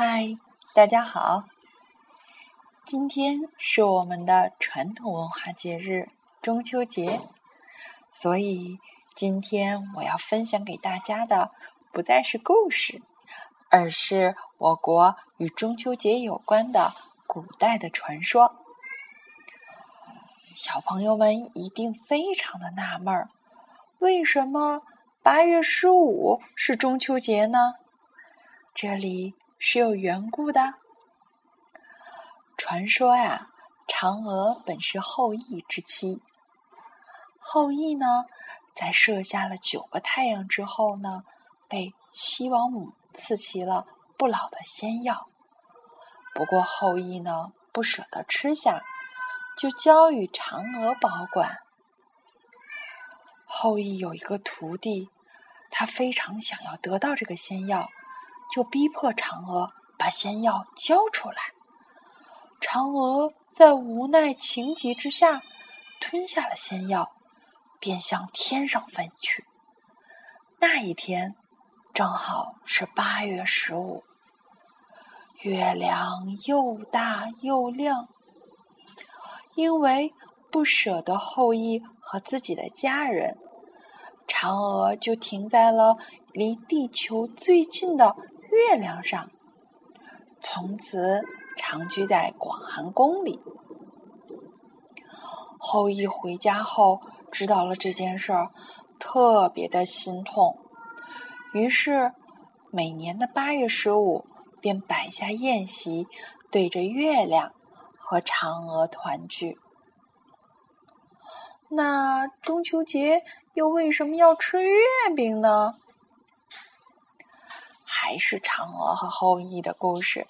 嗨，大家好！今天是我们的传统文化节日中秋节，所以今天我要分享给大家的不再是故事，而是我国与中秋节有关的古代的传说。小朋友们一定非常的纳闷儿，为什么八月十五是中秋节呢？这里。是有缘故的。传说呀，嫦娥本是后羿之妻。后羿呢，在射下了九个太阳之后呢，被西王母赐齐了不老的仙药。不过后羿呢，不舍得吃下，就交与嫦娥保管。后羿有一个徒弟，他非常想要得到这个仙药。就逼迫嫦娥把仙药交出来。嫦娥在无奈情急之下，吞下了仙药，便向天上飞去。那一天正好是八月十五，月亮又大又亮。因为不舍得后羿和自己的家人，嫦娥就停在了离地球最近的。月亮上，从此长居在广寒宫里。后羿回家后知道了这件事儿，特别的心痛，于是每年的八月十五便摆下宴席，对着月亮和嫦娥团聚。那中秋节又为什么要吃月饼呢？还是嫦娥和后羿的故事。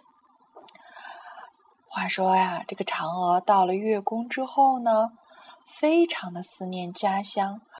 话说呀，这个嫦娥到了月宫之后呢，非常的思念家乡。